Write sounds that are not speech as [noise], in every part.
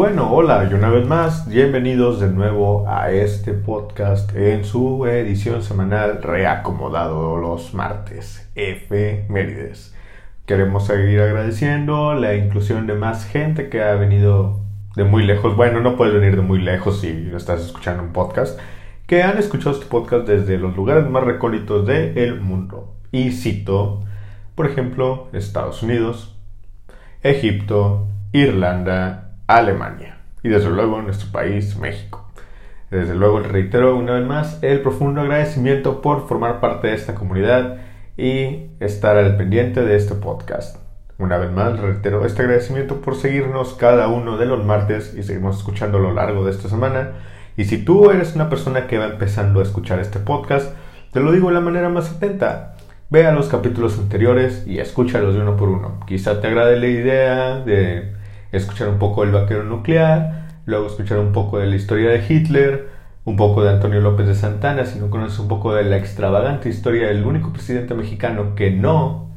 Bueno, hola y una vez más, bienvenidos de nuevo a este podcast en su edición semanal reacomodado los martes, F Mérides. Queremos seguir agradeciendo la inclusión de más gente que ha venido de muy lejos. Bueno, no puedes venir de muy lejos si estás escuchando un podcast. Que han escuchado este podcast desde los lugares más recónditos del mundo. Y cito, por ejemplo, Estados Unidos, Egipto, Irlanda, Alemania y desde luego nuestro país, México. Desde luego reitero una vez más el profundo agradecimiento por formar parte de esta comunidad y estar al pendiente de este podcast. Una vez más reitero este agradecimiento por seguirnos cada uno de los martes y seguimos escuchando a lo largo de esta semana. Y si tú eres una persona que va empezando a escuchar este podcast, te lo digo de la manera más atenta. Ve a los capítulos anteriores y escúchalos de uno por uno. Quizá te agrade la idea de escuchar un poco del vaquero nuclear, luego escuchar un poco de la historia de Hitler, un poco de Antonio López de Santana, si no conoces un poco de la extravagante historia del único presidente mexicano que no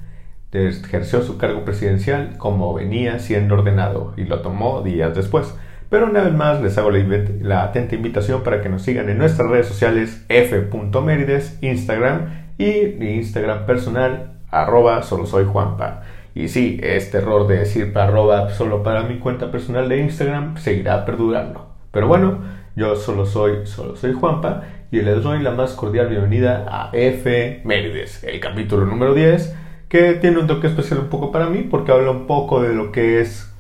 ejerció su cargo presidencial como venía siendo ordenado y lo tomó días después. Pero una vez más les hago la, atenta invitación para que nos sigan en nuestras redes sociales f.mérides, Instagram y mi Instagram personal arroba solo soy Juanpa. Y sí, este error de decir arroba solo para mi cuenta personal de Instagram seguirá perdurando. Pero bueno, yo solo soy, solo soy Juanpa y les doy la más cordial bienvenida a F Mérides, el capítulo número 10, que tiene un toque especial un poco para mí porque habla un poco de lo que es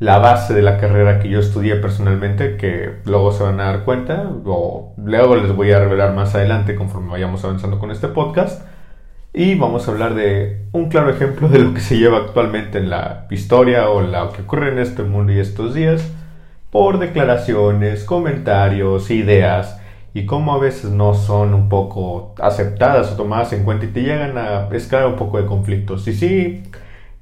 la base de la carrera que yo estudié personalmente, que luego se van a dar cuenta, o luego les voy a revelar más adelante conforme vayamos avanzando con este podcast. Y vamos a hablar de un claro ejemplo de lo que se lleva actualmente en la historia o lo que ocurre en este mundo y estos días por declaraciones, comentarios, ideas y cómo a veces no son un poco aceptadas o tomadas en cuenta y te llegan a escalar un poco de conflictos. Y sí,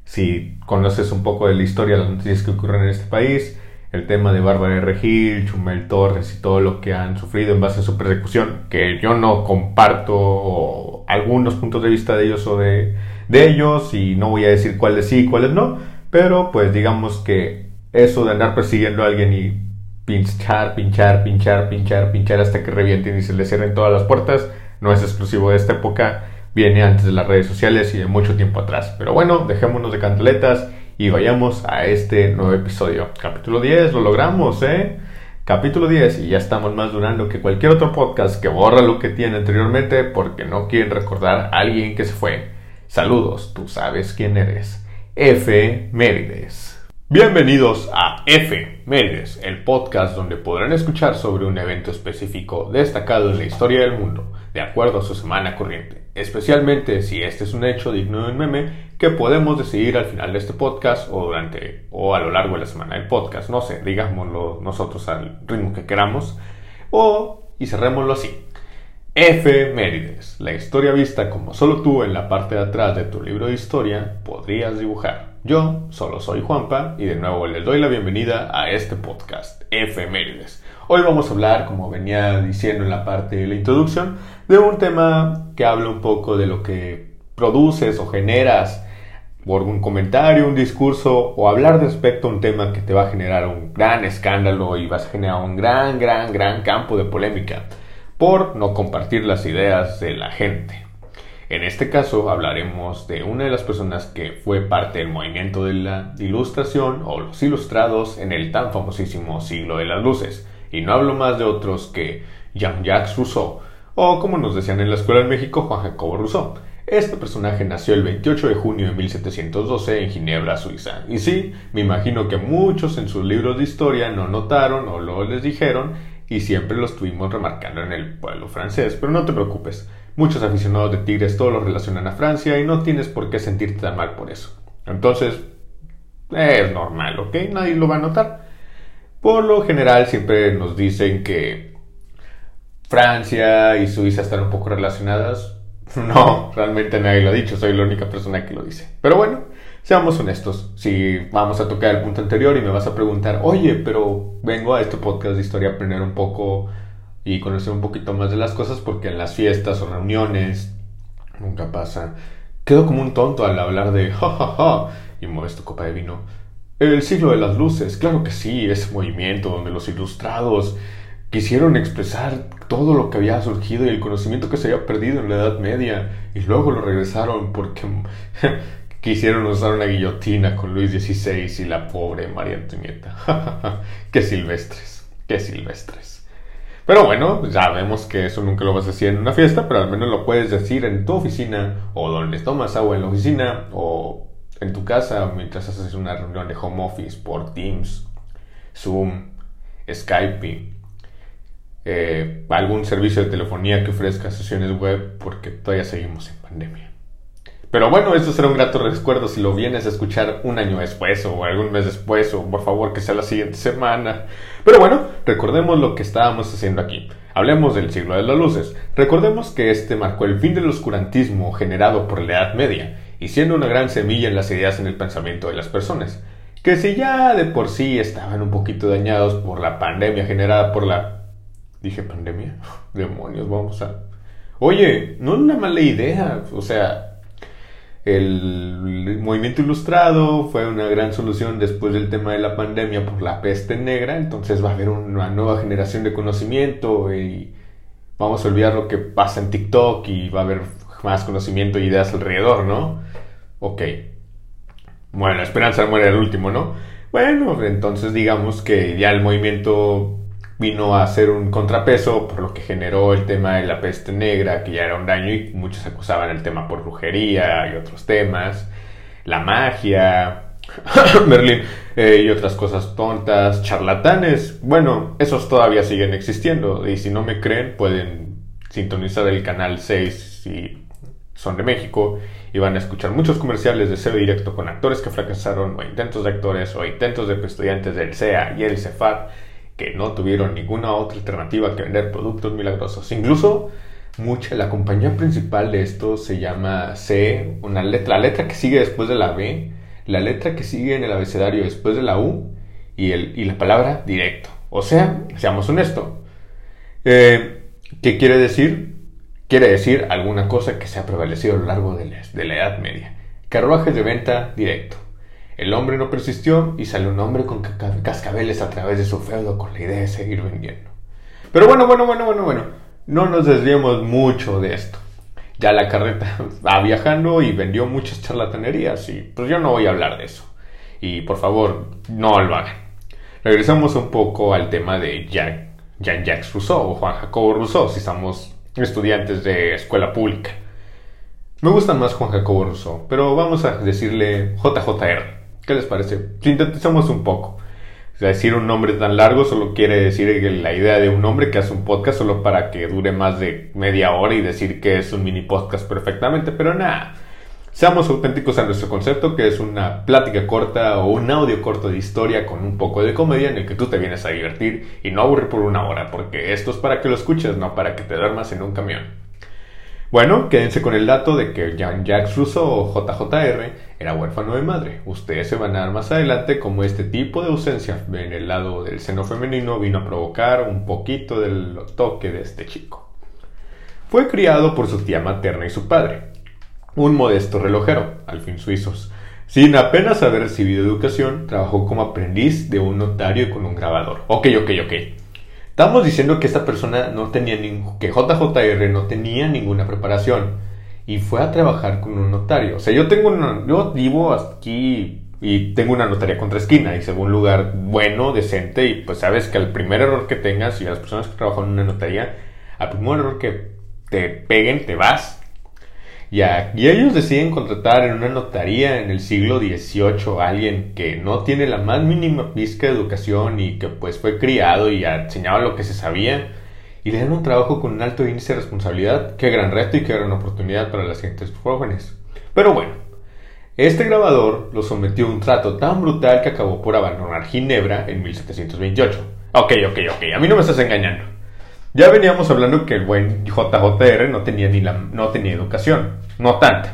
si conoces un poco de la historia, las noticias que ocurren en este país, el tema de Bárbara Regil, Chumel Torres y todo lo que han sufrido en base a su persecución, que yo no comparto algunos puntos de vista de ellos o de, de ellos y no voy a decir cuáles sí y cuáles no, pero pues digamos que eso de andar persiguiendo a alguien y pinchar, pinchar, pinchar, pinchar, pinchar hasta que revienten y se le cierren todas las puertas, no es exclusivo de esta época, viene antes de las redes sociales y de mucho tiempo atrás. Pero bueno, dejémonos de cantaletas y vayamos a este nuevo episodio. Capítulo 10, lo logramos, ¿eh? Capítulo 10 y ya estamos más durando que cualquier otro podcast que borra lo que tiene anteriormente porque no quieren recordar a alguien que se fue. Saludos, tú sabes quién eres. F. Mérides. Bienvenidos a F. Mérides, el podcast donde podrán escuchar sobre un evento específico destacado en la historia del mundo, de acuerdo a su semana corriente, especialmente si este es un hecho digno de un meme que podemos decidir al final de este podcast o durante o a lo largo de la semana del podcast, no sé, digámoslo nosotros al ritmo que queramos, o y cerrémoslo así. F. Mérides, la historia vista como solo tú en la parte de atrás de tu libro de historia podrías dibujar. Yo solo soy Juanpa y de nuevo les doy la bienvenida a este podcast, Efemérides. Hoy vamos a hablar, como venía diciendo en la parte de la introducción, de un tema que habla un poco de lo que produces o generas por un comentario, un discurso o hablar respecto a un tema que te va a generar un gran escándalo y vas a generar un gran, gran, gran campo de polémica por no compartir las ideas de la gente. En este caso hablaremos de una de las personas que fue parte del movimiento de la ilustración o los ilustrados en el tan famosísimo siglo de las luces. Y no hablo más de otros que Jean-Jacques Rousseau o como nos decían en la escuela en México Juan Jacobo Rousseau. Este personaje nació el 28 de junio de 1712 en Ginebra, Suiza. Y sí, me imagino que muchos en sus libros de historia no notaron o lo les dijeron y siempre lo estuvimos remarcando en el pueblo francés, pero no te preocupes. Muchos aficionados de Tigres todo lo relacionan a Francia y no tienes por qué sentirte tan mal por eso. Entonces, es normal, ¿ok? Nadie lo va a notar. Por lo general siempre nos dicen que Francia y Suiza están un poco relacionadas. [laughs] No, realmente nadie lo ha dicho, soy la única persona que lo dice. Pero bueno, seamos honestos. Si vamos a tocar el punto anterior y me vas a preguntar, oye, pero vengo a este podcast de historia a aprender un poco y conocer un poquito más de las cosas porque en las fiestas o reuniones nunca pasa. Quedo como un tonto al hablar de ja y mueves tu copa de vino. El siglo de las luces, claro que sí, ese movimiento donde los ilustrados quisieron expresar todo lo que había surgido y el conocimiento que se había perdido en la Edad Media y luego lo regresaron porque [laughs] quisieron usar una guillotina con Luis XVI y la pobre María Antonieta. [laughs] qué silvestres, qué silvestres. Pero bueno, ya vemos que eso nunca lo vas a decir en una fiesta, pero al menos lo puedes decir en tu oficina o donde tomas agua en la oficina o en tu casa mientras haces una reunión de home office por Teams, Zoom, Skype eh, algún servicio de telefonía que ofrezca sesiones web porque todavía seguimos en pandemia. Pero bueno, esto será un grato recuerdo si lo vienes a escuchar un año después o algún mes después o por favor que sea la siguiente semana. Pero bueno, recordemos lo que estábamos haciendo aquí. Hablemos del siglo de las luces. Recordemos que este marcó el fin del oscurantismo generado por la Edad Media y siendo una gran semilla en las ideas en el pensamiento de las personas, que si ya de por sí estaban un poquito dañados por la pandemia generada por la Dije, pandemia. [laughs] Demonios, vamos a... Oye, no es una mala idea. O sea, el movimiento ilustrado fue una gran solución después del tema de la pandemia por la peste negra. Entonces va a haber una nueva generación de conocimiento y vamos a olvidar lo que pasa en TikTok y va a haber más conocimiento e ideas alrededor, ¿no? Ok. Bueno, esperanza muere el último, ¿no? Bueno, entonces digamos que ya el movimiento vino a ser un contrapeso por lo que generó el tema de la peste negra, que ya era un daño y muchos acusaban el tema por brujería y otros temas, la magia, [coughs] Berlín eh, y otras cosas tontas, charlatanes. Bueno, esos todavía siguen existiendo y si no me creen pueden sintonizar el canal 6 si son de México y van a escuchar muchos comerciales de SEO directo con actores que fracasaron o intentos de actores o intentos de estudiantes del CEA y el CEFAT que no tuvieron ninguna otra alternativa que vender productos milagrosos. Incluso mucha, la compañía principal de esto se llama C, una letra, la letra que sigue después de la B, la letra que sigue en el abecedario después de la U y, el, y la palabra directo. O sea, seamos honestos. Eh, ¿Qué quiere decir? Quiere decir alguna cosa que se ha prevalecido a lo largo de la Edad Media. Carruajes de venta directo. El hombre no persistió y salió un hombre con cascabeles a través de su feudo con la idea de seguir vendiendo. Pero bueno, bueno, bueno, bueno, bueno, no nos desviemos mucho de esto. Ya la carreta [laughs] va viajando y vendió muchas charlatanerías y pues yo no voy a hablar de eso. Y por favor, no lo hagan. Regresamos un poco al tema de Jean-Jacques Rousseau o Juan Jacobo Rousseau si somos estudiantes de escuela pública. Me gusta más Juan Jacobo Rousseau, pero vamos a decirle JJR. ¿Qué les parece? Sintetizamos un poco. decir un nombre tan largo solo quiere decir que la idea de un hombre que hace un podcast solo para que dure más de media hora y decir que es un mini podcast perfectamente, pero nada. Seamos auténticos a nuestro concepto, que es una plática corta o un audio corto de historia con un poco de comedia en el que tú te vienes a divertir y no aburrir por una hora, porque esto es para que lo escuches, no para que te duermas en un camión. Bueno, quédense con el dato de que Jean-Jacques Rousseau o JJR era huérfano de madre. Ustedes se van a dar más adelante como este tipo de ausencia en el lado del seno femenino vino a provocar un poquito del toque de este chico. Fue criado por su tía materna y su padre, un modesto relojero, al fin suizos. Sin apenas haber recibido educación, trabajó como aprendiz de un notario y con un grabador. Ok, ok, ok. Estamos diciendo que esta persona no tenía ningún, que JJR no tenía ninguna preparación y fue a trabajar con un notario. O sea, yo tengo una, yo vivo aquí y tengo una notaría contra esquina y se un lugar bueno, decente y pues sabes que al primer error que tengas y a las personas que trabajan en una notaría, al primer error que te peguen, te vas y, ellos deciden contratar en una notaría en el siglo XVIII a alguien que no tiene la más mínima pizca de educación y que pues fue criado y enseñaba lo que se sabía y le dan un trabajo con un alto índice de responsabilidad. Qué gran reto y qué gran oportunidad para las gentes jóvenes. Pero bueno, este grabador lo sometió a un trato tan brutal que acabó por abandonar Ginebra en 1728. Ok, ok, ok, a mí no me estás engañando. Ya veníamos hablando que el buen JJR no tenía, ni la, no tenía educación, no tanta.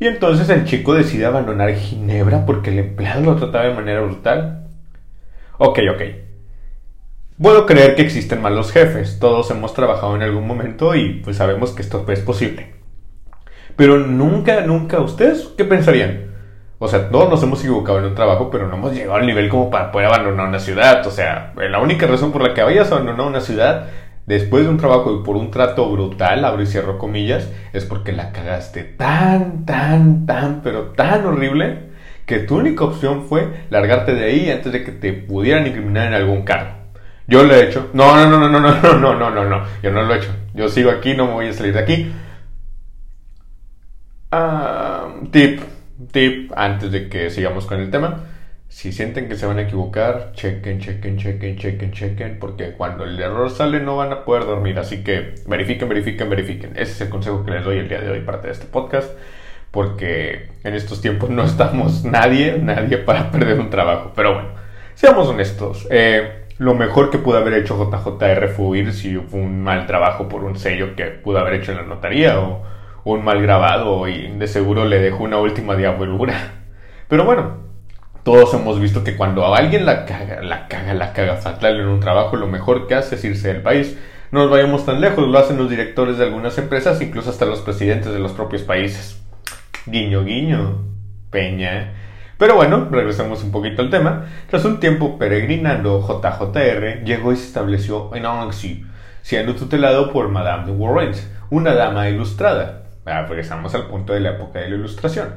Y entonces el chico decide abandonar Ginebra porque el empleado lo trataba de manera brutal. Ok, ok. Puedo creer que existen malos jefes, todos hemos trabajado en algún momento y pues sabemos que esto es posible. Pero nunca, nunca, ¿ustedes qué pensarían? O sea, todos nos hemos equivocado en un trabajo, pero no hemos llegado al nivel como para poder abandonar una ciudad. O sea, la única razón por la que vayas a abandonar una ciudad después de un trabajo y por un trato brutal, abro y cierro comillas, es porque la cagaste tan, tan, tan, pero tan horrible que tu única opción fue largarte de ahí antes de que te pudieran incriminar en algún cargo. Yo lo he hecho. No, no, no, no, no, no, no, no, no, no. Yo no lo he hecho. Yo sigo aquí, no me voy a salir de aquí. Ah, tip tip antes de que sigamos con el tema. Si sienten que se van a equivocar, chequen, chequen, chequen, chequen, chequen, porque cuando el error sale no van a poder dormir. Así que verifiquen, verifiquen, verifiquen. Ese es el consejo que les doy el día de hoy, parte de este podcast, porque en estos tiempos no estamos [laughs] nadie, nadie para [laughs] perder un trabajo. Pero bueno, seamos honestos. Eh, lo mejor que pudo haber hecho JJR fue huir si fue un mal trabajo por un sello que pudo haber hecho en la notaría o un mal grabado y de seguro le dejó una última diabolura. Pero bueno, todos hemos visto que cuando alguien la caga, la caga, la caga fatal en un trabajo, lo mejor que hace es irse del país. No nos vayamos tan lejos, lo hacen los directores de algunas empresas, incluso hasta los presidentes de los propios países. Guiño, guiño, peña. Pero bueno, regresemos un poquito al tema. Tras un tiempo peregrinando, JJR llegó y se estableció en Annecy, siendo tutelado por Madame de Warren, una dama ilustrada, regresamos al punto de la época de la ilustración.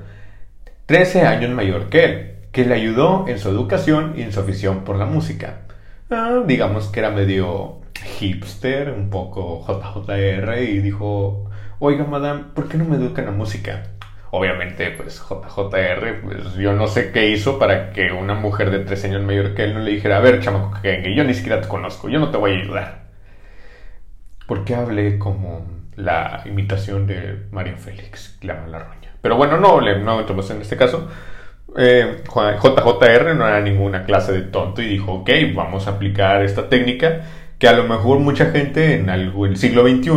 13 años mayor que él, que le ayudó en su educación y en su afición por la música. Ah, digamos que era medio hipster, un poco JJR, y dijo, oiga, madame, ¿por qué no me educan la música? Obviamente, pues JJR, pues yo no sé qué hizo para que una mujer de 13 años mayor que él no le dijera, a ver, chamaco, que yo ni siquiera te conozco, yo no te voy a ayudar. ¿Por qué hablé como la imitación de María Félix, la roña. Pero bueno, no, no entramos en este caso. Eh, JJR no era ninguna clase de tonto y dijo, ok, vamos a aplicar esta técnica que a lo mejor mucha gente en el siglo XXI,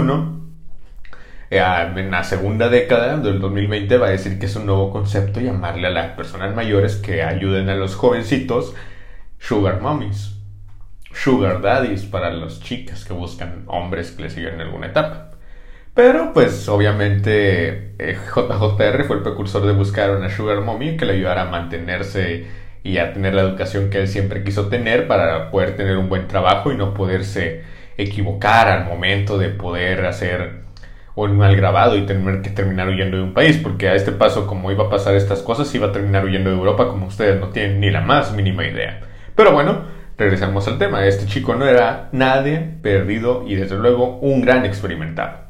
eh, en la segunda década del 2020, va a decir que es un nuevo concepto llamarle a las personas mayores que ayuden a los jovencitos sugar mommies, sugar daddies para las chicas que buscan hombres que les siguen en alguna etapa. Pero pues obviamente JJR eh, fue el precursor de buscar una sugar mommy que le ayudara a mantenerse y a tener la educación que él siempre quiso tener para poder tener un buen trabajo y no poderse equivocar al momento de poder hacer un mal grabado y tener que terminar huyendo de un país, porque a este paso como iba a pasar estas cosas iba a terminar huyendo de Europa como ustedes no tienen ni la más mínima idea. Pero bueno, regresamos al tema, este chico no era nadie perdido y desde luego un gran experimentado.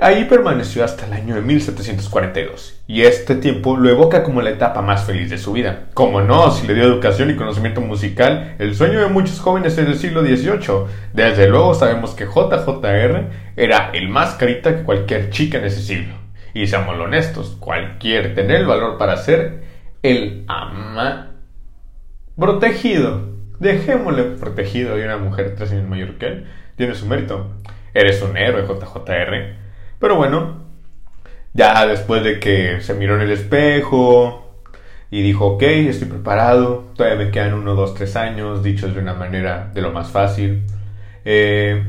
Ahí permaneció hasta el año de 1742, y este tiempo lo evoca como la etapa más feliz de su vida. Como no, si le dio educación y conocimiento musical, el sueño de muchos jóvenes en el siglo XVIII. Desde luego sabemos que JJR era el más carita que cualquier chica en ese siglo. Y seamos honestos, cualquier tener el valor para ser el ama protegido. Dejémosle protegido de una mujer tres años mayor que él. Tiene su mérito. Eres un héroe, JJR. Pero bueno, ya después de que se miró en el espejo y dijo, ok, estoy preparado, todavía me quedan uno, dos, tres años, dichos de una manera de lo más fácil. Eh,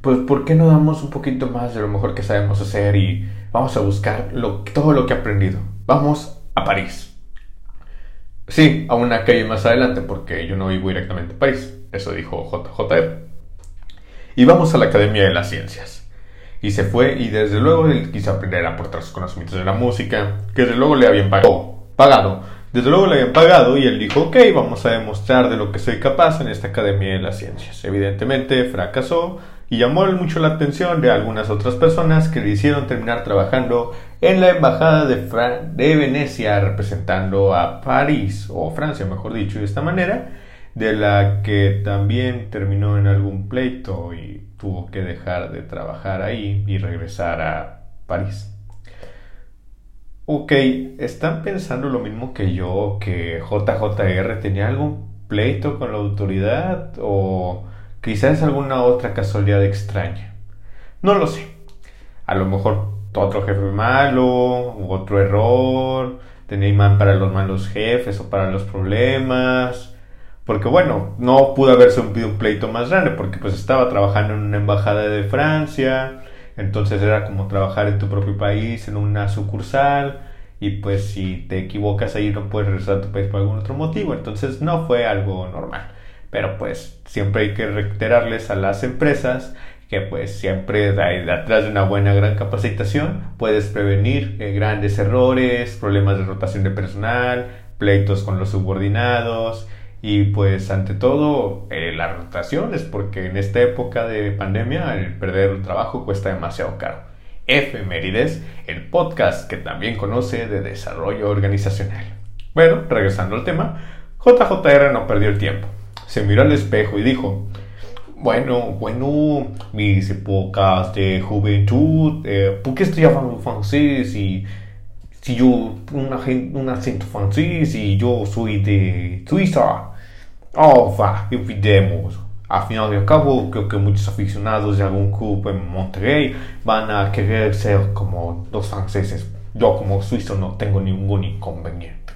pues, ¿por qué no damos un poquito más de lo mejor que sabemos hacer y vamos a buscar todo lo que he aprendido? Vamos a París. Sí, a una calle más adelante, porque yo no vivo directamente a París. Eso dijo JJR. Y vamos a la Academia de las Ciencias. Y se fue y desde luego él quiso aprender a aportar sus conocimientos de la música, que desde luego le habían pagado. pagado. Desde luego le habían pagado y él dijo, ok, vamos a demostrar de lo que soy capaz en esta Academia de las Ciencias. Evidentemente fracasó y llamó mucho la atención de algunas otras personas que le hicieron terminar trabajando en la Embajada de, de Venecia representando a París, o Francia mejor dicho, de esta manera, de la que también terminó en algún pleito y tuvo que dejar de trabajar ahí y regresar a París. Ok, ¿están pensando lo mismo que yo, que JJR tenía algún pleito con la autoridad o quizás alguna otra casualidad extraña? No lo sé. A lo mejor otro jefe malo, otro error, tenía imán para los malos jefes o para los problemas porque bueno, no pudo haberse un, un pleito más grande porque pues estaba trabajando en una embajada de Francia, entonces era como trabajar en tu propio país, en una sucursal, y pues si te equivocas ahí no puedes regresar a tu país por algún otro motivo. Entonces no fue algo normal. Pero pues siempre hay que reiterarles a las empresas que pues siempre detrás de una buena gran capacitación puedes prevenir eh, grandes errores, problemas de rotación de personal, pleitos con los subordinados y pues ante todo eh, las rotaciones porque en esta época de pandemia el perder el trabajo cuesta demasiado caro. Efemérides, el podcast que también conoce de desarrollo organizacional. Bueno, regresando al tema, JJR no perdió el tiempo. Se miró al espejo y dijo, bueno, bueno, mis épocas de juventud, eh, ¿por qué estudiaba francés y si yo un acento francés y yo soy de Suiza? Oh, va, olvidemos. Al final y al cabo, creo que muchos aficionados de algún club en Monterrey van a querer ser como los franceses. Yo como suizo no tengo ningún inconveniente.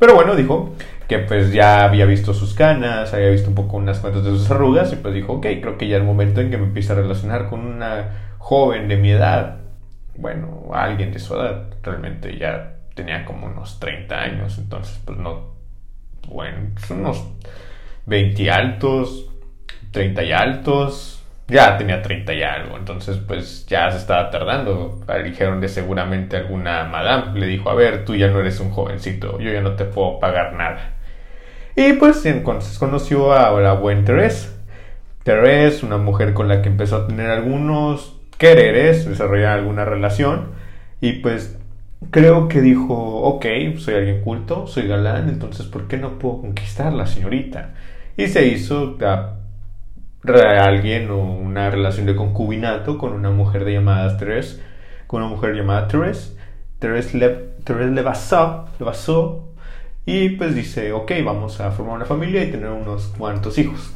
Pero bueno, dijo que pues ya había visto sus canas, había visto un poco unas cuantas de sus arrugas y pues dijo, ok, creo que ya el momento en que me empiece a relacionar con una joven de mi edad. Bueno, alguien de su edad. Realmente ya tenía como unos 30 años, entonces pues no... Bueno, son unos 20 altos, 30 y altos. Ya tenía 30 y algo, entonces pues ya se estaba tardando. Dijeron de seguramente alguna madame le dijo, a ver, tú ya no eres un jovencito, yo ya no te puedo pagar nada. Y pues entonces conoció a la buena Therese. Therese, una mujer con la que empezó a tener algunos quereres, desarrollar alguna relación. Y pues creo que dijo, ok, soy alguien culto, soy galán, entonces ¿por qué no puedo conquistar la señorita? Y se hizo alguien o una relación de concubinato con una mujer de llamada Therese, con una mujer llamada Therese. Therese le, Therese le basó, le basó y pues dice, ok, vamos a formar una familia y tener unos cuantos hijos.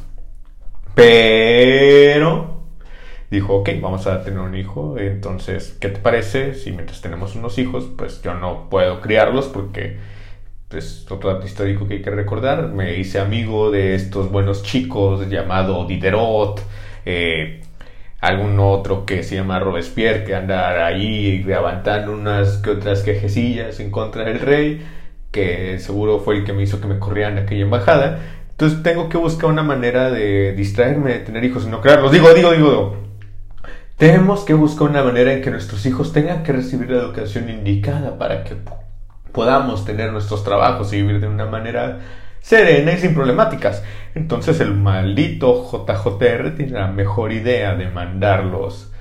Pero dijo, ok, vamos a tener un hijo, entonces, ¿qué te parece si mientras tenemos unos hijos, pues yo no puedo criarlos porque es otro dato histórico que hay que recordar. Me hice amigo de estos buenos chicos llamado Diderot, eh, algún otro que se llama Robespierre, que anda ahí levantando unas que otras quejecillas en contra del rey, que seguro fue el que me hizo que me corrieran aquella embajada. Entonces tengo que buscar una manera de distraerme, de tener hijos y no crearlos. Digo, digo, digo. Tenemos que buscar una manera en que nuestros hijos tengan que recibir la educación indicada para que podamos tener nuestros trabajos y vivir de una manera serena y sin problemáticas. Entonces el maldito JJR tiene la mejor idea de mandarlos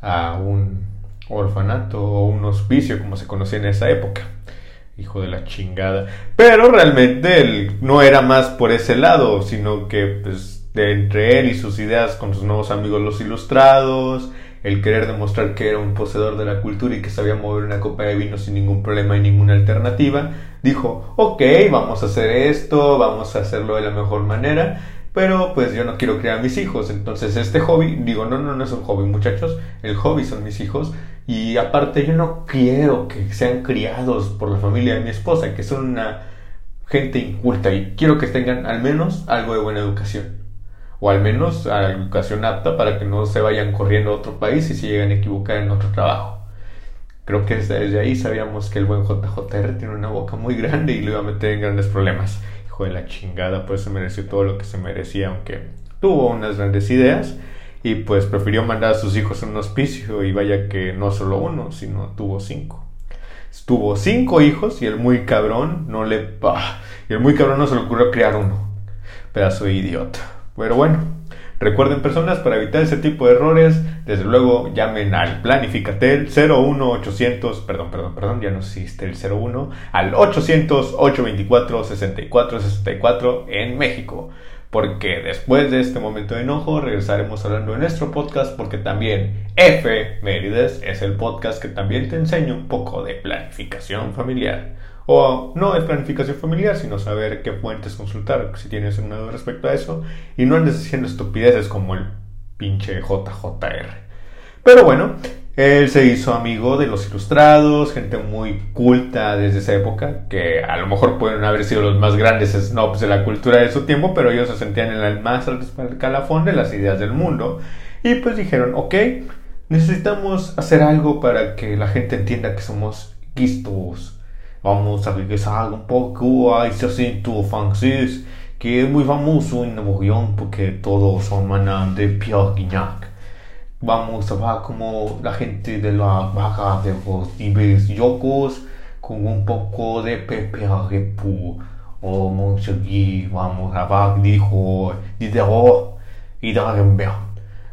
a un orfanato o un hospicio como se conocía en esa época. Hijo de la chingada. Pero realmente él no era más por ese lado, sino que pues, de entre él y sus ideas con sus nuevos amigos los ilustrados, el querer demostrar que era un poseedor de la cultura y que sabía mover una copa de vino sin ningún problema y ninguna alternativa, dijo, ok, vamos a hacer esto, vamos a hacerlo de la mejor manera, pero pues yo no quiero criar a mis hijos, entonces este hobby, digo, no, no, no es un hobby muchachos, el hobby son mis hijos y aparte yo no quiero que sean criados por la familia de mi esposa, que son una gente inculta y quiero que tengan al menos algo de buena educación o al menos a la educación apta para que no se vayan corriendo a otro país y se lleguen a equivocar en otro trabajo. Creo que desde ahí sabíamos que el buen JJR tiene una boca muy grande y lo iba a meter en grandes problemas. Hijo de la chingada, pues se mereció todo lo que se merecía, aunque tuvo unas grandes ideas y pues prefirió mandar a sus hijos a un hospicio y vaya que no solo uno, sino tuvo cinco. Tuvo cinco hijos y el muy cabrón no le... y el muy cabrón no se le ocurrió crear uno. Pedazo de idiota. Pero bueno, recuerden personas, para evitar ese tipo de errores, desde luego llamen al Planificatel 01800, perdón, perdón, perdón, ya no existe el 01, al 800 824 6464 en México. Porque después de este momento de enojo regresaremos hablando de nuestro podcast porque también F Mérides es el podcast que también te enseña un poco de planificación familiar. O no es planificación familiar, sino saber qué fuentes consultar si tienes una duda respecto a eso. Y no andes haciendo estupideces como el pinche JJR. Pero bueno, él se hizo amigo de los ilustrados, gente muy culta desde esa época, que a lo mejor pueden haber sido los más grandes snobs de la cultura de su tiempo, pero ellos se sentían en el más alto calafón de las ideas del mundo. Y pues dijeron, ok, necesitamos hacer algo para que la gente entienda que somos quistos vamos a regresar un poco a ese acento francés que es muy famoso en Nuevo León porque todos son de Pierre Guignac. Vamos a ver como la gente de la baja de los niveles yocos con un poco de Pepe Arepú o Monchegui, vamos a ver, dijo Diderot y Darenberg.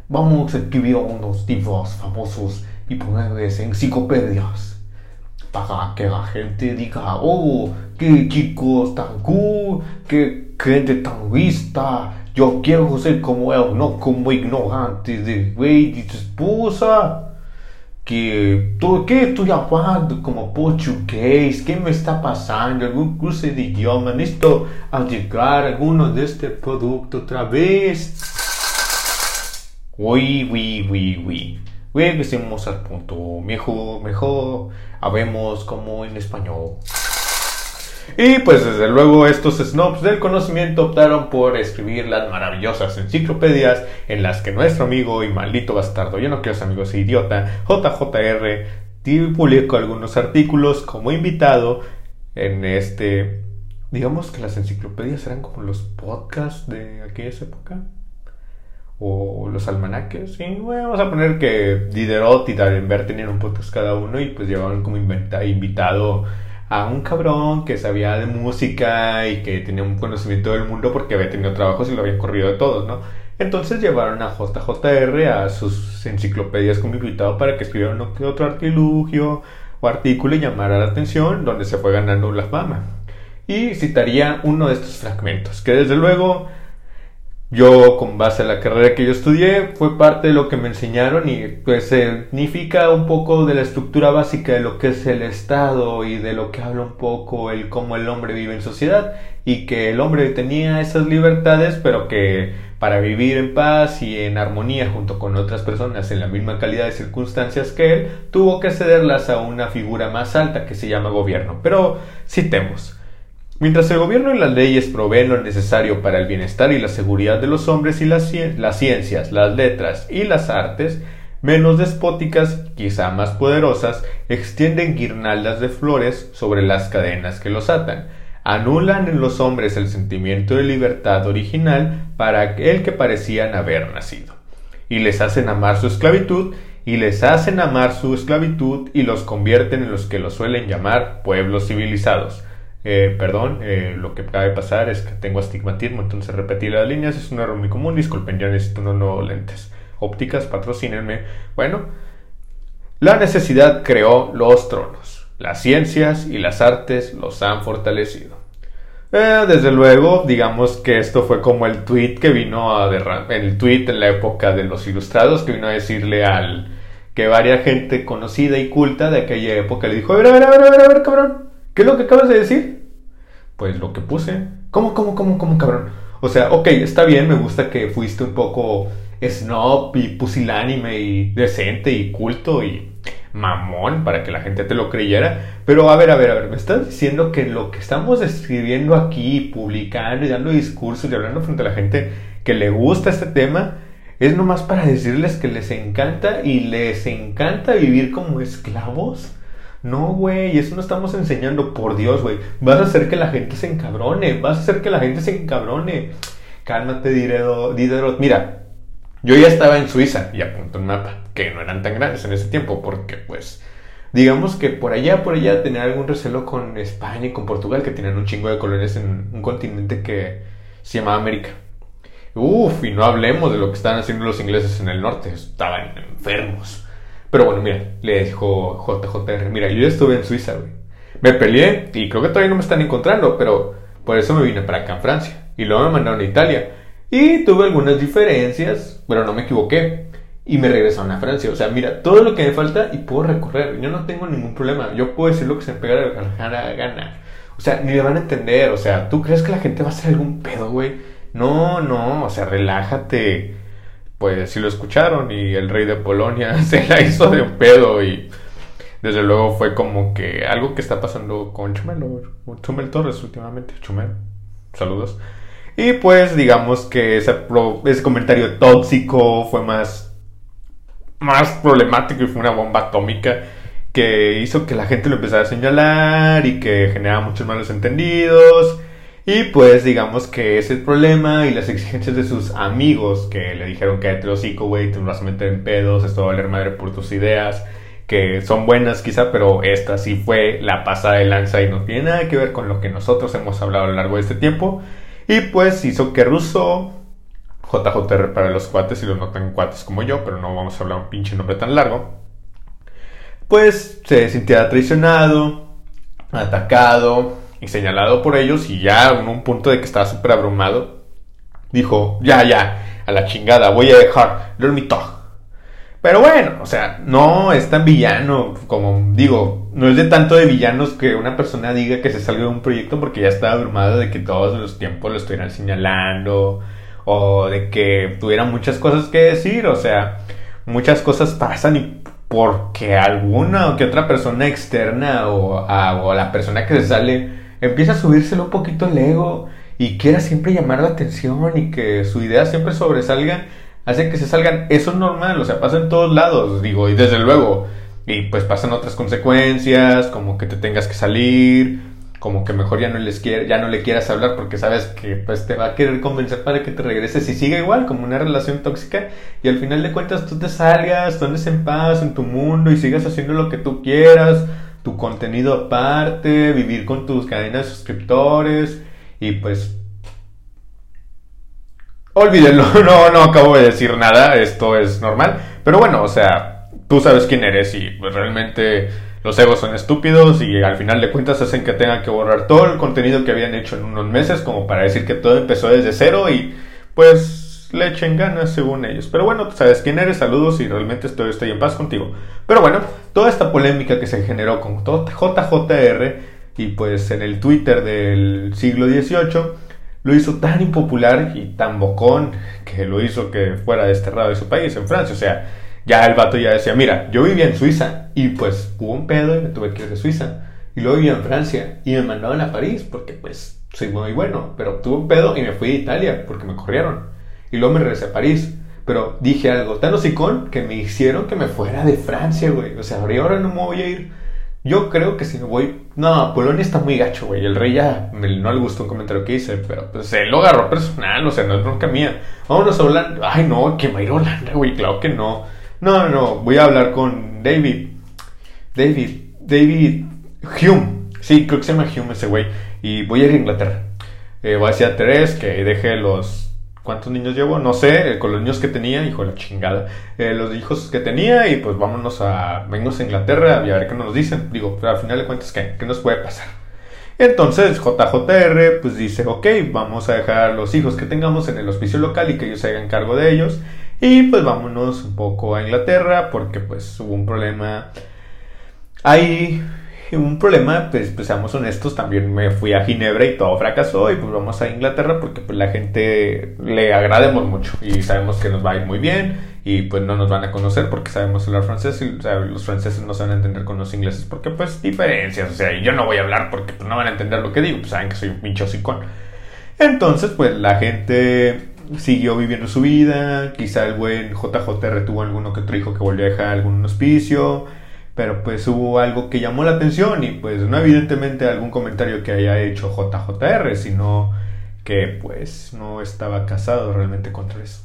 Vamos a escribir unos libros famosos y ponerles enciclopedias para que la gente diga, oh, qué chicos tan cool, qué gente tan vista, yo quiero ser como él, no como ignorante de de tu esposa. Que, todo, ¿Qué estoy hablando como portugués? ¿Qué me está pasando? ¿Algún curso de idioma? ¿Necesito llegar alguno de este producto otra vez? Uy, uy, uy, uy. Regresemos al punto. Mejor, mejor habemos como en español. Y pues desde luego estos snobs del conocimiento optaron por escribir las maravillosas enciclopedias en las que nuestro amigo y maldito bastardo, yo no quiero ser amigo ese idiota, JJR, publicó algunos artículos como invitado en este... Digamos que las enciclopedias eran como los podcasts de aquella época o los almanaques. Y vamos a poner que Diderot y D'Alembert tenían un podcast cada uno y pues llevaban como invitado a un cabrón que sabía de música y que tenía un conocimiento del mundo porque había tenido trabajos y lo habían corrido de todos, ¿no? Entonces llevaron a JJR a sus enciclopedias como invitado para que escribiera otro artilugio o artículo y llamara la atención, donde se fue ganando la fama. Y citaría uno de estos fragmentos, que desde luego yo, con base a la carrera que yo estudié, fue parte de lo que me enseñaron y pues significa un poco de la estructura básica de lo que es el Estado y de lo que habla un poco el cómo el hombre vive en sociedad y que el hombre tenía esas libertades pero que para vivir en paz y en armonía junto con otras personas en la misma calidad de circunstancias que él, tuvo que cederlas a una figura más alta que se llama gobierno. Pero citemos. Mientras el gobierno y las leyes proveen lo necesario para el bienestar y la seguridad de los hombres y las, ciencias, las letras y las artes, menos despóticas, quizá más poderosas, extienden guirnaldas de flores sobre las cadenas que los atan, anulan en los hombres el sentimiento de libertad original para el que parecían haber nacido, y les hacen amar su esclavitud, y les hacen amar su esclavitud y los convierten en los que los suelen llamar pueblos civilizados, eh, perdón, eh, lo que acaba pasar es que tengo astigmatismo, entonces repetir las líneas es un error muy común. Disculpen, ya necesito unos nuevos lentes. Ópticas, patrocínenme. Bueno, la necesidad creó los tronos. Las ciencias y las artes los han fortalecido. Eh, desde luego, digamos que esto fue como el tweet que vino a el tweet en la época de los ilustrados que vino a decirle al que varia gente conocida y culta de aquella época le dijo, a ver, a ver, a ver, a ver cabrón, ¿qué es lo que acabas de decir? Pues lo que puse. ¿Cómo, cómo, cómo, cómo, cabrón? O sea, ok, está bien, me gusta que fuiste un poco snob y pusilánime y decente y culto y mamón para que la gente te lo creyera. Pero a ver, a ver, a ver, me estás diciendo que lo que estamos escribiendo aquí, publicando y dando discursos y hablando frente a la gente que le gusta este tema, es nomás para decirles que les encanta y les encanta vivir como esclavos. No, güey, eso no estamos enseñando, por Dios, güey. Vas a hacer que la gente se encabrone, vas a hacer que la gente se encabrone. Cálmate, Diderot. Mira, yo ya estaba en Suiza y apunto un mapa, que no eran tan grandes en ese tiempo, porque pues, digamos que por allá, por allá tenía algún recelo con España y con Portugal, que tenían un chingo de colonias en un continente que se llamaba América. Uf, y no hablemos de lo que estaban haciendo los ingleses en el norte, estaban enfermos. Pero bueno, mira, le dijo JJR, mira, yo ya estuve en Suiza, güey. Me peleé y creo que todavía no me están encontrando, pero por eso me vine para acá en Francia. Y luego me mandaron a Italia. Y tuve algunas diferencias, pero no me equivoqué. Y me regresaron a Francia. O sea, mira, todo lo que me falta y puedo recorrer. Yo no tengo ningún problema. Yo puedo decir lo que se me pega la gana. O sea, ni me van a entender. O sea, ¿tú crees que la gente va a hacer algún pedo, güey? No, no. O sea, relájate pues sí lo escucharon y el rey de Polonia [laughs] se la hizo de un pedo y desde luego fue como que algo que está pasando con Chumel, Chumel Torres últimamente, Chumel, saludos. Y pues digamos que ese, ese comentario tóxico fue más, más problemático y fue una bomba atómica que hizo que la gente lo empezara a señalar y que generaba muchos malos entendidos. Y pues digamos que ese problema y las exigencias de sus amigos que le dijeron que te hocico, güey, te vas a meter en pedos, esto va a valer madre por tus ideas, que son buenas quizá, pero esta sí fue la pasada de lanza y no tiene nada que ver con lo que nosotros hemos hablado a lo largo de este tiempo. Y pues hizo que Russo, JJR para los cuates, y los no tan cuates como yo, pero no vamos a hablar un pinche nombre tan largo, pues se sintiera traicionado, atacado y señalado por ellos y ya en un punto de que estaba súper abrumado, dijo, ya, ya, a la chingada, voy a dejar, talk. Pero bueno, o sea, no es tan villano como digo, no es de tanto de villanos que una persona diga que se salga de un proyecto porque ya está abrumado de que todos los tiempos lo estuvieran señalando o de que tuviera muchas cosas que decir, o sea, muchas cosas pasan y porque alguna o que otra persona externa o, a, la persona que se sale empieza a subírselo un poquito el ego y quiera siempre llamar la atención y que su idea siempre sobresalga, hace que se salgan. Eso es normal, o sea, pasa en todos lados, digo, y desde luego, y pues pasan otras consecuencias, como que te tengas que salir, como que mejor ya no, les ya no le quieras hablar porque sabes que pues te va a querer convencer para que te regreses y siga igual como una relación tóxica y al final de cuentas tú te salgas, tú andes en paz en tu mundo y sigas haciendo lo que tú quieras, tu contenido aparte, vivir con tus cadenas de suscriptores y pues olvídenlo, [laughs] no, no acabo de decir nada, esto es normal, pero bueno, o sea, tú sabes quién eres y pues realmente los egos son estúpidos y al final de cuentas hacen que tengan que borrar todo el contenido que habían hecho en unos meses como para decir que todo empezó desde cero y pues le echen ganas según ellos. Pero bueno, sabes quién eres, saludos y realmente estoy, estoy en paz contigo. Pero bueno, toda esta polémica que se generó con JJR y pues en el Twitter del siglo XVIII lo hizo tan impopular y tan bocón que lo hizo que fuera desterrado de su país, en Francia. O sea, ya el vato ya decía, mira, yo vivía en Suiza y pues hubo un pedo y me tuve que ir de Suiza. Y luego vivía en Francia y me mandaban a París porque pues soy muy bueno. Pero tuve un pedo y me fui a Italia porque me corrieron. Y luego me regresé a París. Pero dije algo tan hocicón que me hicieron que me fuera de Francia, güey. O sea, ahora no me voy a ir. Yo creo que si me voy. No, Polonia está muy gacho, güey. El rey ya no le gustó un comentario que hice, pero pues él lo agarró personal, o sea, no es bronca mía. Vámonos a Holanda. Ay, no, que va a ir a Holanda, güey. Claro que no. No, no, no, voy a hablar con David. David, David Hume. Sí, creo que se llama Hume ese güey. Y voy a ir a Inglaterra. Eh, voy a decir a Teres que deje los... ¿Cuántos niños llevo? No sé, eh, con los niños que tenía, hijo de la chingada. Eh, los hijos que tenía y pues vámonos a... Venimos a Inglaterra y a ver qué nos dicen. Digo, pero al final de cuentas, ¿qué? ¿Qué nos puede pasar? Entonces JJR pues dice, ok, vamos a dejar los hijos que tengamos en el hospicio local y que ellos se hagan cargo de ellos. Y pues vámonos un poco a Inglaterra porque pues hubo un problema. Hay [laughs] un problema, pues, pues, seamos honestos, también me fui a Ginebra y todo fracasó y pues vamos a Inglaterra porque pues la gente le agrademos mucho y sabemos que nos va a ir muy bien y pues no nos van a conocer porque sabemos hablar francés y los franceses no se van a entender con los ingleses porque pues diferencias, o sea, y yo no voy a hablar porque pues no van a entender lo que digo, pues saben que soy un pinche hocicón. Entonces pues la gente siguió viviendo su vida, quizá el buen JJR tuvo alguno que otro hijo que volvió a dejar algún hospicio, pero pues hubo algo que llamó la atención y pues no evidentemente algún comentario que haya hecho JJR, sino que pues no estaba casado realmente contra eso.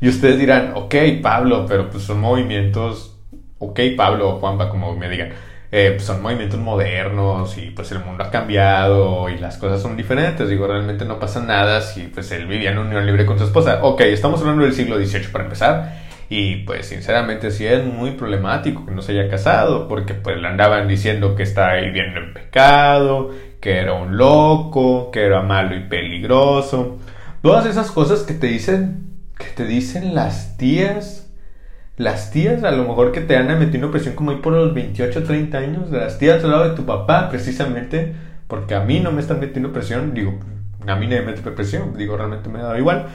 Y ustedes dirán, ok Pablo, pero pues son movimientos, ok Pablo o Juanpa como me digan, eh, pues, son movimientos modernos y pues el mundo ha cambiado y las cosas son diferentes. Digo, realmente no pasa nada si pues él vivía en unión libre con su esposa. Ok, estamos hablando del siglo XVIII para empezar. Y pues sinceramente sí es muy problemático que no se haya casado porque pues le andaban diciendo que estaba viviendo en pecado, que era un loco, que era malo y peligroso. Todas esas cosas que te dicen, que te dicen las tías las tías a lo mejor que te han metiendo presión como ahí por los 28, 30 años, las tías al lado de tu papá, precisamente, porque a mí no me están metiendo presión, digo, a mí no me mete presión, digo, realmente me da igual.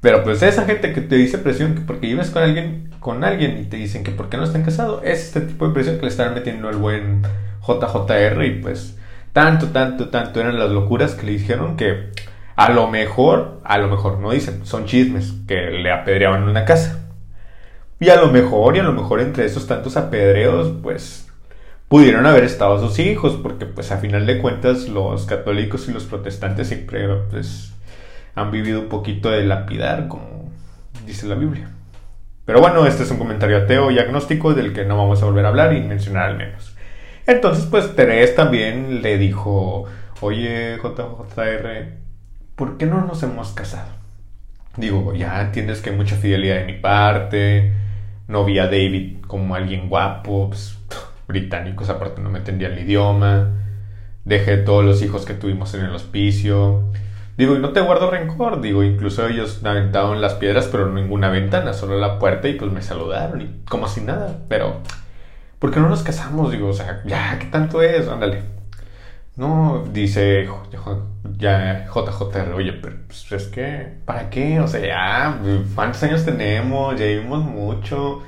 Pero pues esa gente que te dice presión que porque vives con alguien, con alguien y te dicen que por qué no están casados, es este tipo de presión que le están metiendo el buen JJR y pues tanto, tanto, tanto eran las locuras que le dijeron que a lo mejor, a lo mejor no dicen, son chismes que le apedreaban una casa. Y a lo mejor, y a lo mejor entre esos tantos apedreos, pues pudieron haber estado sus hijos, porque pues a final de cuentas los católicos y los protestantes siempre pues han vivido un poquito de lapidar, como dice la Biblia. Pero bueno, este es un comentario ateo y agnóstico del que no vamos a volver a hablar y mencionar al menos. Entonces, pues Terés también le dijo, oye JJR, ¿por qué no nos hemos casado? Digo, ya entiendes que hay mucha fidelidad de mi parte, no vi a David como alguien guapo, pues, británicos aparte no me entendía el idioma, dejé todos los hijos que tuvimos en el hospicio. Digo, y no te guardo rencor, digo, incluso ellos aventaron las piedras, pero ninguna ventana, solo la puerta y pues me saludaron y como si nada, pero ¿por qué no nos casamos? Digo, o sea, ya, ¿qué tanto es? Ándale. No, dice ya JJR, oye, pero pues, es que, ¿para qué? O sea, ya, ¿cuántos años tenemos? Ya vivimos mucho.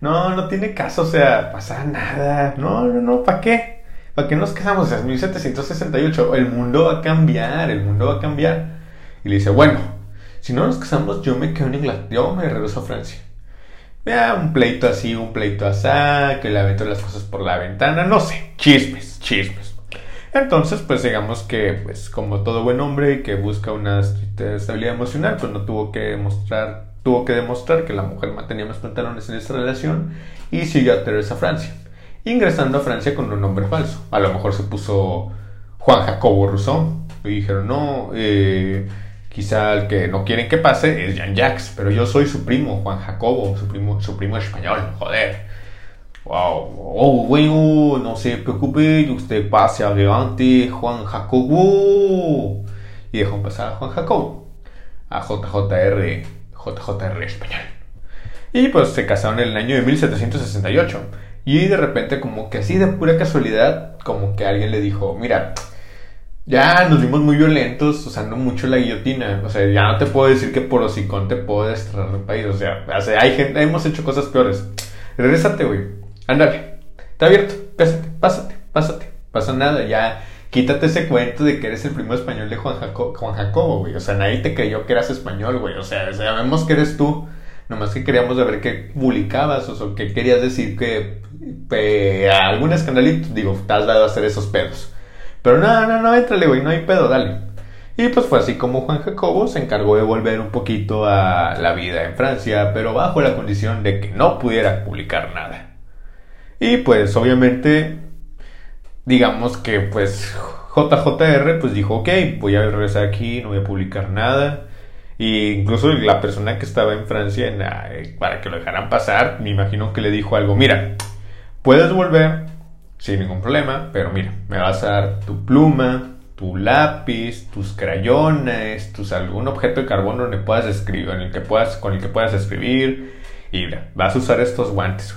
No, no tiene caso, o sea, pasa nada. No, no, no, ¿para qué? ¿Para qué nos casamos? Es 1768, el mundo va a cambiar, el mundo va a cambiar. Y le dice, bueno, si no nos casamos, yo me quedo en Inglaterra, yo me regreso a Francia. Vea, un pleito así, un pleito así, que le aventó las cosas por la ventana, no sé, chismes, chismes. Entonces, pues digamos que, pues como todo buen hombre que busca una estabilidad emocional, pues no tuvo que demostrar, tuvo que demostrar que la mujer mantenía más pantalones en esta relación y siguió a Teresa a Francia, ingresando a Francia con un nombre falso. A lo mejor se puso Juan Jacobo Rousseau y dijeron, no, eh, Quizá el que no quieren que pase es Jean-Jacques, pero yo soy su primo, Juan Jacobo, su primo, su primo español, joder. Wow, oh, bueno, no se preocupe, usted pase adelante, Juan Jacobo. Y dejó pasar a Juan Jacobo, a JJR, JJR español. Y pues se casaron en el año de 1768. Y de repente, como que así de pura casualidad, como que alguien le dijo, mira, ya nos vimos muy violentos usando mucho la guillotina. O sea, ya no te puedo decir que por hocicón te puedo desterrar del país. O sea, hay gente, hemos hecho cosas peores. Regrésate, güey. Ándale. Está abierto. Pásate, pásate, pásate. Pasa nada, ya. Quítate ese cuento de que eres el primo español de Juan, Juan Jacobo, güey. O sea, nadie te creyó que eras español, güey. O sea, sabemos que eres tú. Nomás que queríamos saber qué publicabas, o qué querías decir que, que algún escandalito, digo, has dado a hacer esos pedos. Pero no, no, no, éntrale, güey, no hay pedo, dale. Y pues fue así como Juan Jacobo se encargó de volver un poquito a la vida en Francia, pero bajo la condición de que no pudiera publicar nada. Y pues obviamente, digamos que pues JJR pues dijo, ok, voy a regresar aquí, no voy a publicar nada. Y incluso la persona que estaba en Francia eh, para que lo dejaran pasar, me imagino que le dijo algo, mira, puedes volver, sin ningún problema, pero mira, me vas a dar tu pluma, tu lápiz, tus crayones, tus algún objeto de carbono donde puedas escribir, en el que puedas, con el que puedas escribir y mira, vas a usar estos guantes.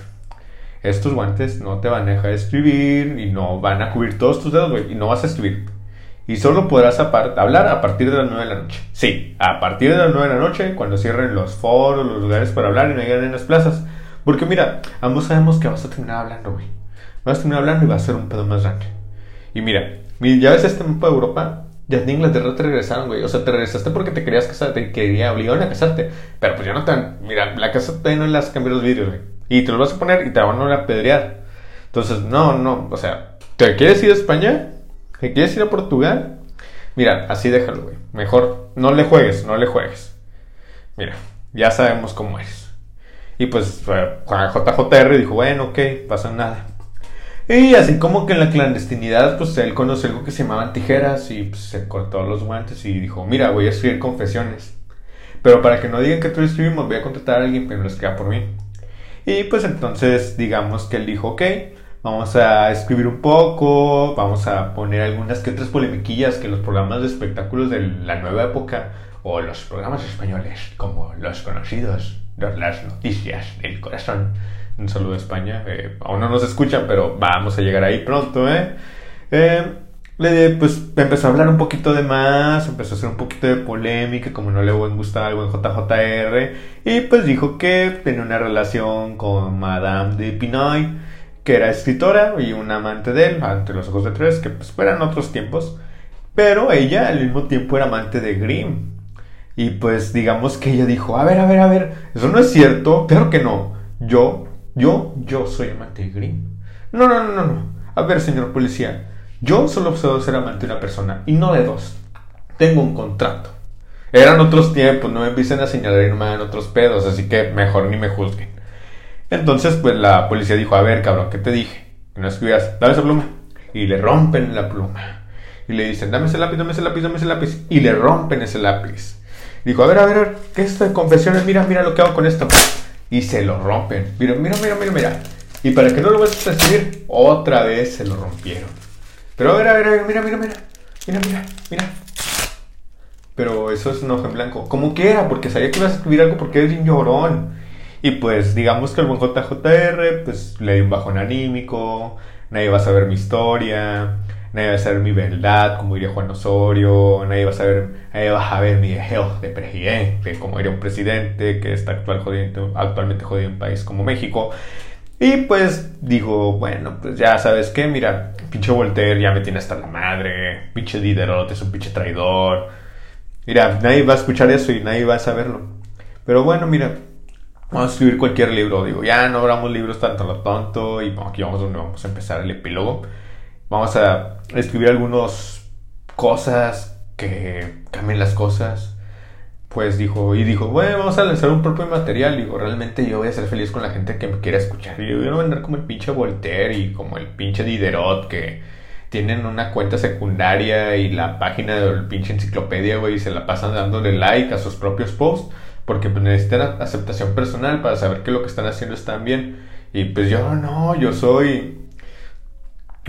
Estos guantes no te van a dejar escribir y no van a cubrir todos tus dedos, y no vas a escribir. Y solo podrás hablar a partir de las 9 de la noche. Sí, a partir de las 9 de la noche, cuando cierren los foros, los lugares para hablar y no hayan en las plazas. Porque mira, ambos sabemos que vas a terminar hablando, güey vas a terminar hablando y va a ser un pedo más grande. Y mira, ya ves este mapa de Europa, ya de Inglaterra te regresaron, güey. O sea, te regresaste porque te querías casar, te quería obligaron a casarte. Pero pues ya no te han. Mira, la casa te no las cambiar los vídeos, güey. Y te los vas a poner y te van a apedrear. Entonces, no, no. O sea, ¿te quieres ir a España? ¿Te quieres ir a Portugal? Mira, así déjalo, güey. Mejor no le juegues, no le juegues. Mira, ya sabemos cómo eres. Y pues JJR dijo, bueno, ok, pasa nada. Y así como que en la clandestinidad, pues él conoció algo que se llamaban tijeras y pues, se cortó los guantes y dijo, mira, voy a escribir confesiones. Pero para que no digan que tú escribimos, voy a contratar a alguien que lo escriba por mí. Y pues entonces digamos que él dijo, ok, vamos a escribir un poco, vamos a poner algunas que otras polemiquillas que los programas de espectáculos de la nueva época o los programas españoles como los conocidos, las noticias del corazón, un saludo a España. Eh, aún no nos escuchan, pero vamos a llegar ahí pronto, ¿eh? eh pues empezó a hablar un poquito de más, empezó a hacer un poquito de polémica, como no le gustaba algo en JJR, y pues dijo que tenía una relación con Madame de Pinoy, que era escritora y un amante de él, ante los ojos de tres, que pues eran otros tiempos, pero ella al mismo tiempo era amante de Grimm. Y pues digamos que ella dijo, a ver, a ver, a ver, eso no es cierto, claro que no. Yo, yo, yo soy amante de Grimm. No, no, no, no, no. A ver, señor policía, yo solo puedo ser amante de una persona y no de dos. Tengo un contrato. Eran otros tiempos, no me empiecen a señalar y no me hagan otros pedos, así que mejor ni me juzguen. Entonces, pues la policía dijo, a ver, cabrón, ¿qué te dije? Que no escribas, dame esa pluma. Y le rompen la pluma. Y le dicen, dame ese lápiz, dame ese lápiz, dame ese lápiz. Y le rompen ese lápiz. Dijo, a ver, a ver, ¿qué es esto de confesiones? Mira, mira lo que hago con esto. Y se lo rompen. Mira, mira, mira, mira, mira. Y para que no lo vuelvas a escribir, otra vez se lo rompieron. Pero a ver, a ver, a ver, mira, mira, mira. Mira, mira, mira. Pero eso es un ojo en blanco. Como que era, porque sabía que ibas a escribir algo porque eres un llorón. Y pues digamos que el buen JJR pues le dio un bajón anímico, nadie va a saber mi historia, nadie va a saber mi verdad, como diría Juan Osorio, nadie va a saber, nadie va a saber mi deseo de presidente, como diría un presidente que está actual jodiendo, actualmente jodido en un país como México. Y pues dijo, bueno, pues ya sabes qué, mira, pinche Voltaire ya me tiene hasta la madre, pinche Diderot es un pinche traidor. Mira, nadie va a escuchar eso y nadie va a saberlo. Pero bueno, mira, vamos a escribir cualquier libro. Digo, ya no abramos libros tanto lo tonto y aquí vamos donde vamos a empezar el epílogo. Vamos a escribir algunas cosas que cambien las cosas. Pues dijo, y dijo, bueno, vamos a lanzar un propio material. Digo, realmente yo voy a ser feliz con la gente que me quiera escuchar. Y yo voy a vender como el pinche Voltaire y como el pinche Diderot que tienen una cuenta secundaria y la página del pinche enciclopedia, güey, y se la pasan dándole like a sus propios posts porque pues, necesitan aceptación personal para saber que lo que están haciendo está bien. Y pues yo no, yo soy.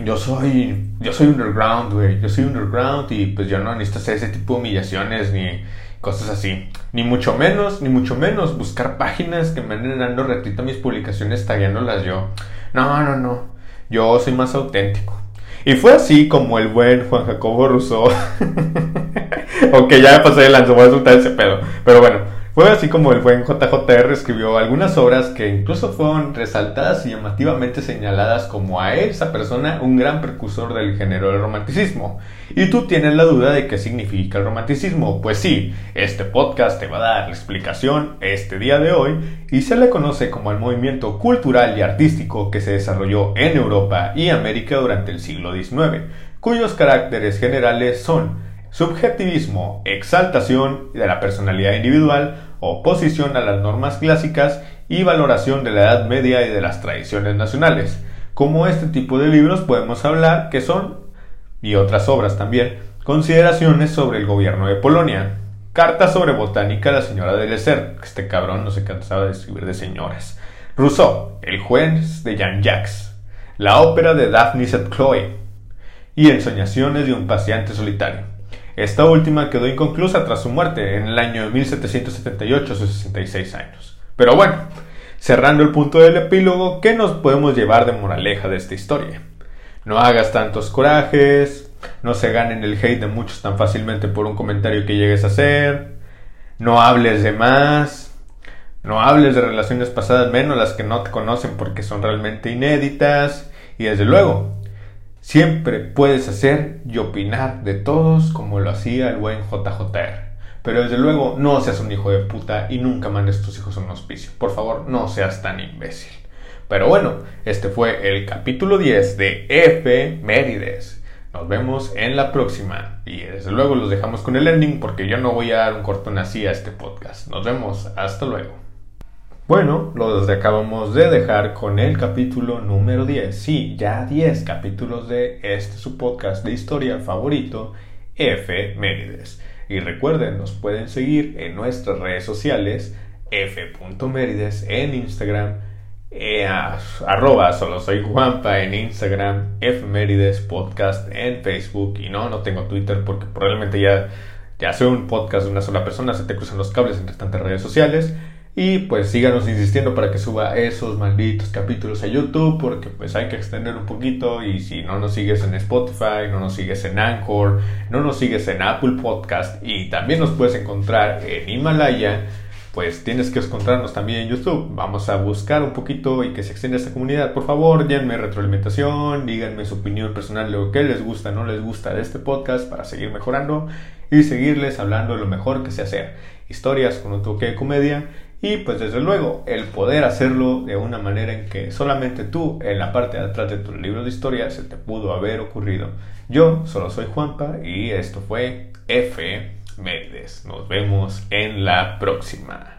Yo soy. Yo soy underground, güey. Yo soy underground y pues yo no necesito hacer ese tipo de humillaciones ni cosas así. Ni mucho menos, ni mucho menos buscar páginas que me anden dando retito a mis publicaciones tagueándolas yo. No, no, no. Yo soy más auténtico. Y fue así como el buen Juan Jacobo Rousseau. [laughs] Aunque ya me pasé de lanzo, voy a soltar ese pedo. Pero bueno, fue así como el buen JJR escribió algunas obras que incluso fueron resaltadas y llamativamente señaladas como a esa persona un gran precursor del género del romanticismo. Y tú tienes la duda de qué significa el romanticismo. Pues sí, este podcast te va a dar la explicación este día de hoy y se le conoce como el movimiento cultural y artístico que se desarrolló en Europa y América durante el siglo XIX, cuyos caracteres generales son subjetivismo, exaltación de la personalidad individual, oposición a las normas clásicas y valoración de la Edad Media y de las tradiciones nacionales. Como este tipo de libros podemos hablar que son, y otras obras también, consideraciones sobre el gobierno de Polonia, carta sobre botánica de la señora de Lecer, este cabrón no se cansaba de escribir de señoras, Rousseau, el juez de Jean-Jacques, la ópera de Daphne et Chloe y Ensoñaciones de un paciente solitario. Esta última quedó inconclusa tras su muerte en el año de 1778 a sus 66 años. Pero bueno, cerrando el punto del epílogo, ¿qué nos podemos llevar de moraleja de esta historia? No hagas tantos corajes, no se ganen el hate de muchos tan fácilmente por un comentario que llegues a hacer, no hables de más, no hables de relaciones pasadas menos las que no te conocen porque son realmente inéditas y desde luego, Siempre puedes hacer y opinar de todos como lo hacía el buen JJR. Pero desde luego no seas un hijo de puta y nunca mandes tus hijos a un hospicio. Por favor, no seas tan imbécil. Pero bueno, este fue el capítulo 10 de F. Mérides. Nos vemos en la próxima. Y desde luego los dejamos con el ending porque yo no voy a dar un cortón así a este podcast. Nos vemos. Hasta luego. Bueno, los acabamos de dejar con el capítulo número 10. Sí, ya 10 capítulos de este su podcast de historia favorito, F. Mérides. Y recuerden, nos pueden seguir en nuestras redes sociales, f.mérides en Instagram, e arroba solo soy Juanpa en Instagram, Mérides podcast en Facebook. Y no, no tengo Twitter porque probablemente ya, ya soy un podcast de una sola persona, se te cruzan los cables entre tantas redes sociales. Y pues síganos insistiendo para que suba esos malditos capítulos a YouTube porque pues hay que extender un poquito y si no nos sigues en Spotify, no nos sigues en Anchor, no nos sigues en Apple Podcast y también nos puedes encontrar en Himalaya, pues tienes que encontrarnos también en YouTube. Vamos a buscar un poquito y que se extienda esta comunidad. Por favor, denme retroalimentación, díganme su opinión personal de lo que les gusta, no les gusta de este podcast para seguir mejorando y seguirles hablando de lo mejor que sé hacer. historias con un toque de comedia y pues desde luego el poder hacerlo de una manera en que solamente tú en la parte de atrás de tu libro de historia se te pudo haber ocurrido. Yo solo soy Juanpa y esto fue F. Méndez. Nos vemos en la próxima.